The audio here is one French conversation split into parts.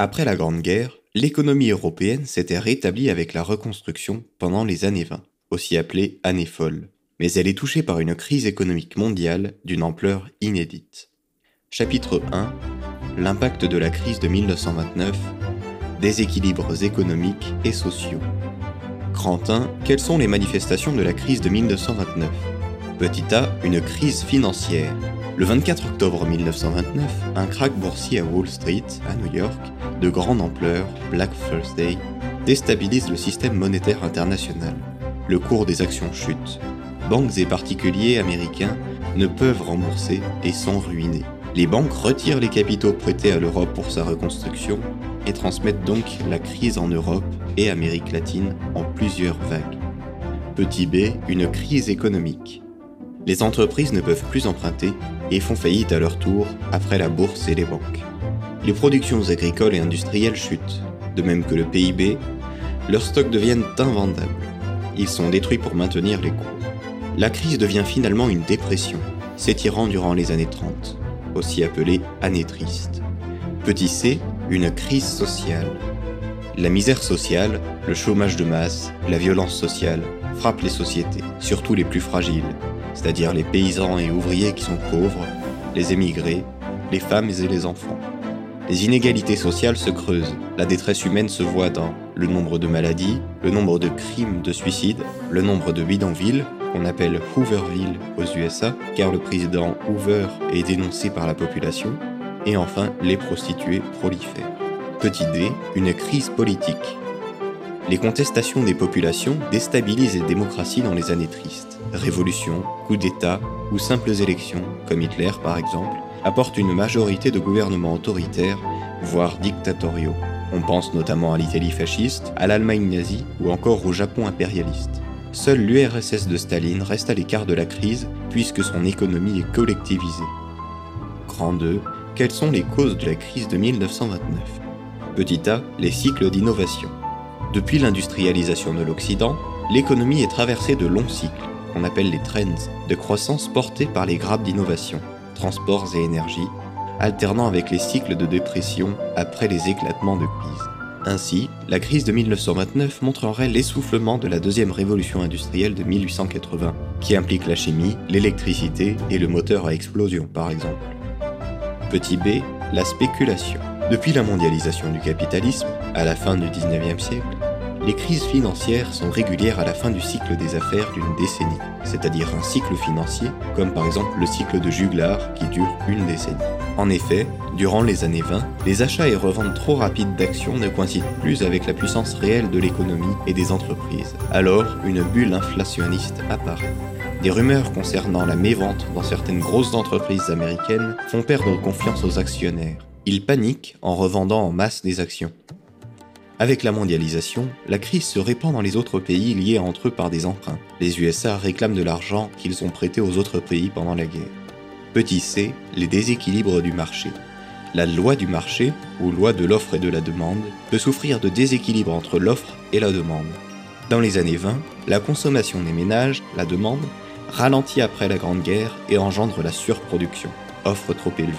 Après la Grande Guerre, l'économie européenne s'était rétablie avec la reconstruction pendant les années 20, aussi appelées années folles. Mais elle est touchée par une crise économique mondiale d'une ampleur inédite. Chapitre 1 L'impact de la crise de 1929 Déséquilibres économiques et sociaux. 1 Quelles sont les manifestations de la crise de 1929 Petit a, une crise financière. Le 24 octobre 1929, un krach boursier à Wall Street, à New York, de grande ampleur, Black Thursday, déstabilise le système monétaire international. Le cours des actions chute. Banques et particuliers américains ne peuvent rembourser et sont ruinés. Les banques retirent les capitaux prêtés à l'Europe pour sa reconstruction et transmettent donc la crise en Europe et Amérique latine en plusieurs vagues. Petit b, une crise économique les entreprises ne peuvent plus emprunter et font faillite à leur tour après la bourse et les banques. Les productions agricoles et industrielles chutent, de même que le PIB, leurs stocks deviennent invendables. Ils sont détruits pour maintenir les coûts. La crise devient finalement une dépression, s'étirant durant les années 30, aussi appelée année triste. Petit c, une crise sociale. La misère sociale, le chômage de masse, la violence sociale frappent les sociétés, surtout les plus fragiles, c'est-à-dire les paysans et ouvriers qui sont pauvres, les émigrés, les femmes et les enfants. Les inégalités sociales se creusent, la détresse humaine se voit dans le nombre de maladies, le nombre de crimes, de suicides, le nombre de bidonvilles, qu'on appelle Hooverville aux USA, car le président Hoover est dénoncé par la population, et enfin les prostituées prolifèrent. Petit d, une crise politique. Les contestations des populations déstabilisent les démocraties dans les années tristes révolutions, coups d'État ou simples élections, comme Hitler par exemple, apportent une majorité de gouvernements autoritaires, voire dictatoriaux. On pense notamment à l'Italie fasciste, à l'Allemagne nazie ou encore au Japon impérialiste. Seule l'URSS de Staline reste à l'écart de la crise puisque son économie est collectivisée. Grand 2. Quelles sont les causes de la crise de 1929 Petit a. Les cycles d'innovation. Depuis l'industrialisation de l'Occident, l'économie est traversée de longs cycles qu'on appelle les trends de croissance portés par les grappes d'innovation, transports et énergie, alternant avec les cycles de dépression après les éclatements de crise. Ainsi, la crise de 1929 montrerait l'essoufflement de la deuxième révolution industrielle de 1880, qui implique la chimie, l'électricité et le moteur à explosion par exemple. Petit b, la spéculation. Depuis la mondialisation du capitalisme, à la fin du 19e siècle, les crises financières sont régulières à la fin du cycle des affaires d'une décennie, c'est-à-dire un cycle financier, comme par exemple le cycle de Juglar qui dure une décennie. En effet, durant les années 20, les achats et reventes trop rapides d'actions ne coïncident plus avec la puissance réelle de l'économie et des entreprises. Alors, une bulle inflationniste apparaît. Des rumeurs concernant la mévente dans certaines grosses entreprises américaines font perdre confiance aux actionnaires. Ils paniquent en revendant en masse des actions. Avec la mondialisation, la crise se répand dans les autres pays liés entre eux par des emprunts. Les USA réclament de l'argent qu'ils ont prêté aux autres pays pendant la guerre. Petit c, les déséquilibres du marché. La loi du marché, ou loi de l'offre et de la demande, peut souffrir de déséquilibres entre l'offre et la demande. Dans les années 20, la consommation des ménages, la demande, ralentit après la Grande Guerre et engendre la surproduction, offre trop élevée.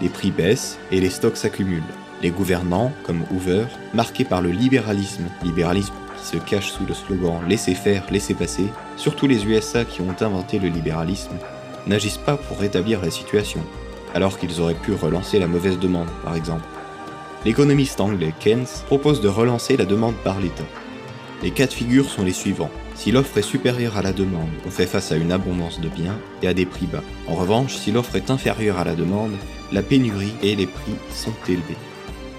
Les prix baissent et les stocks s'accumulent. Les gouvernants, comme Hoover, marqués par le libéralisme, libéralisme qui se cache sous le slogan Laissez faire, laissez passer, surtout les USA qui ont inventé le libéralisme, n'agissent pas pour rétablir la situation, alors qu'ils auraient pu relancer la mauvaise demande, par exemple. L'économiste anglais Keynes propose de relancer la demande par l'État. Les cas de figure sont les suivants. Si l'offre est supérieure à la demande, on fait face à une abondance de biens et à des prix bas. En revanche, si l'offre est inférieure à la demande, la pénurie et les prix sont élevés.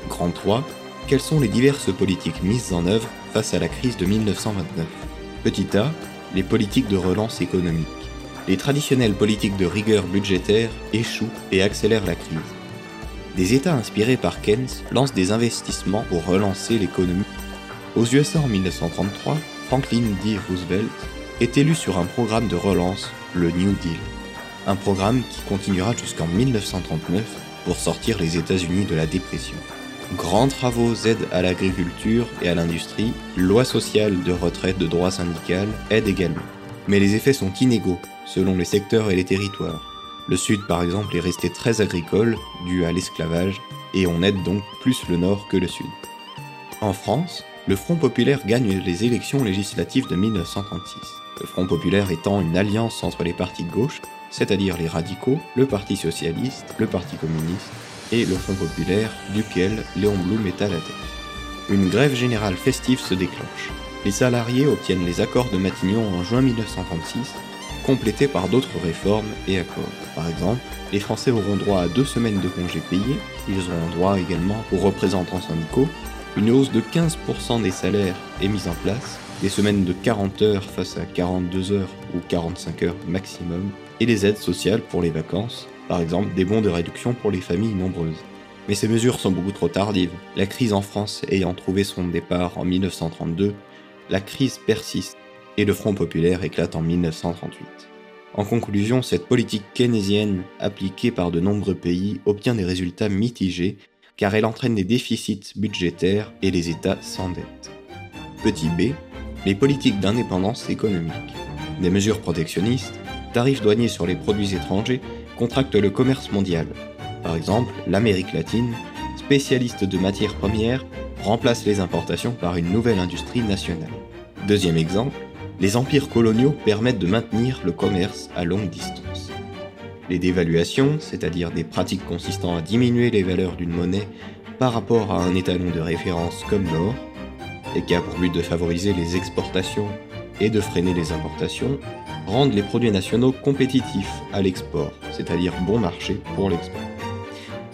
Grand 3, quelles sont les diverses politiques mises en œuvre face à la crise de 1929 Petit a, les politiques de relance économique. Les traditionnelles politiques de rigueur budgétaire échouent et accélèrent la crise. Des États inspirés par Keynes lancent des investissements pour relancer l'économie. Aux USA en 1933, Franklin D. Roosevelt est élu sur un programme de relance, le New Deal. Un programme qui continuera jusqu'en 1939 pour sortir les États-Unis de la dépression. Grands travaux aident à l'agriculture et à l'industrie, loi sociale de retraite de droit syndical aide également. Mais les effets sont inégaux selon les secteurs et les territoires. Le Sud par exemple est resté très agricole, dû à l'esclavage, et on aide donc plus le nord que le sud. En France, le Front populaire gagne les élections législatives de 1936. Le Front populaire étant une alliance entre les partis de gauche, c'est-à-dire les radicaux, le Parti socialiste, le Parti communiste et le Front populaire duquel Léon Blum est à la tête. Une grève générale festive se déclenche. Les salariés obtiennent les accords de Matignon en juin 1936, complétés par d'autres réformes et accords. Par exemple, les Français auront droit à deux semaines de congés payés, ils auront droit également aux représentants syndicaux, une hausse de 15% des salaires est mise en place, des semaines de 40 heures face à 42 heures ou 45 heures maximum, et des aides sociales pour les vacances, par exemple des bons de réduction pour les familles nombreuses. Mais ces mesures sont beaucoup trop tardives. La crise en France ayant trouvé son départ en 1932, la crise persiste et le Front populaire éclate en 1938. En conclusion, cette politique keynésienne appliquée par de nombreux pays obtient des résultats mitigés car elle entraîne des déficits budgétaires et les États s'endettent. Petit b, les politiques d'indépendance économique. Des mesures protectionnistes, tarifs douaniers sur les produits étrangers contractent le commerce mondial. Par exemple, l'Amérique latine, spécialiste de matières premières, remplace les importations par une nouvelle industrie nationale. Deuxième exemple, les empires coloniaux permettent de maintenir le commerce à longue distance. Les dévaluations, c'est-à-dire des pratiques consistant à diminuer les valeurs d'une monnaie par rapport à un étalon de référence comme l'or, et qui a pour but de favoriser les exportations et de freiner les importations, rendent les produits nationaux compétitifs à l'export, c'est-à-dire bon marché pour l'export.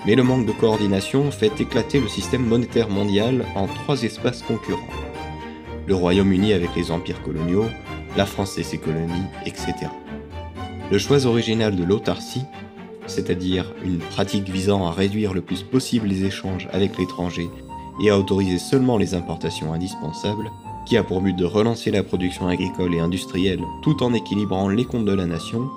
Mais le manque de coordination fait éclater le système monétaire mondial en trois espaces concurrents. Le Royaume-Uni avec les empires coloniaux, la France et ses colonies, etc. Le choix original de l'autarcie, c'est-à-dire une pratique visant à réduire le plus possible les échanges avec l'étranger et à autoriser seulement les importations indispensables, qui a pour but de relancer la production agricole et industrielle tout en équilibrant les comptes de la nation.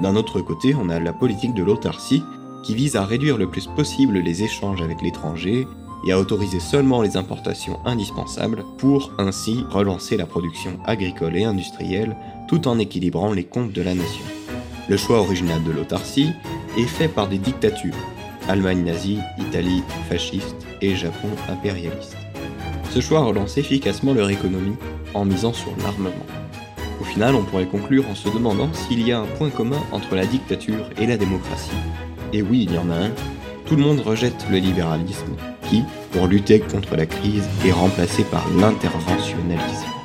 D'un autre côté, on a la politique de l'autarcie, qui vise à réduire le plus possible les échanges avec l'étranger et à autoriser seulement les importations indispensables pour ainsi relancer la production agricole et industrielle tout en équilibrant les comptes de la nation. Le choix original de l'autarcie est fait par des dictatures, Allemagne nazie, Italie fasciste et Japon impérialiste. Ce choix relance efficacement leur économie en misant sur l'armement. Au final, on pourrait conclure en se demandant s'il y a un point commun entre la dictature et la démocratie. Et oui, il y en a un. Tout le monde rejette le libéralisme, qui, pour lutter contre la crise, est remplacé par l'interventionnalisme.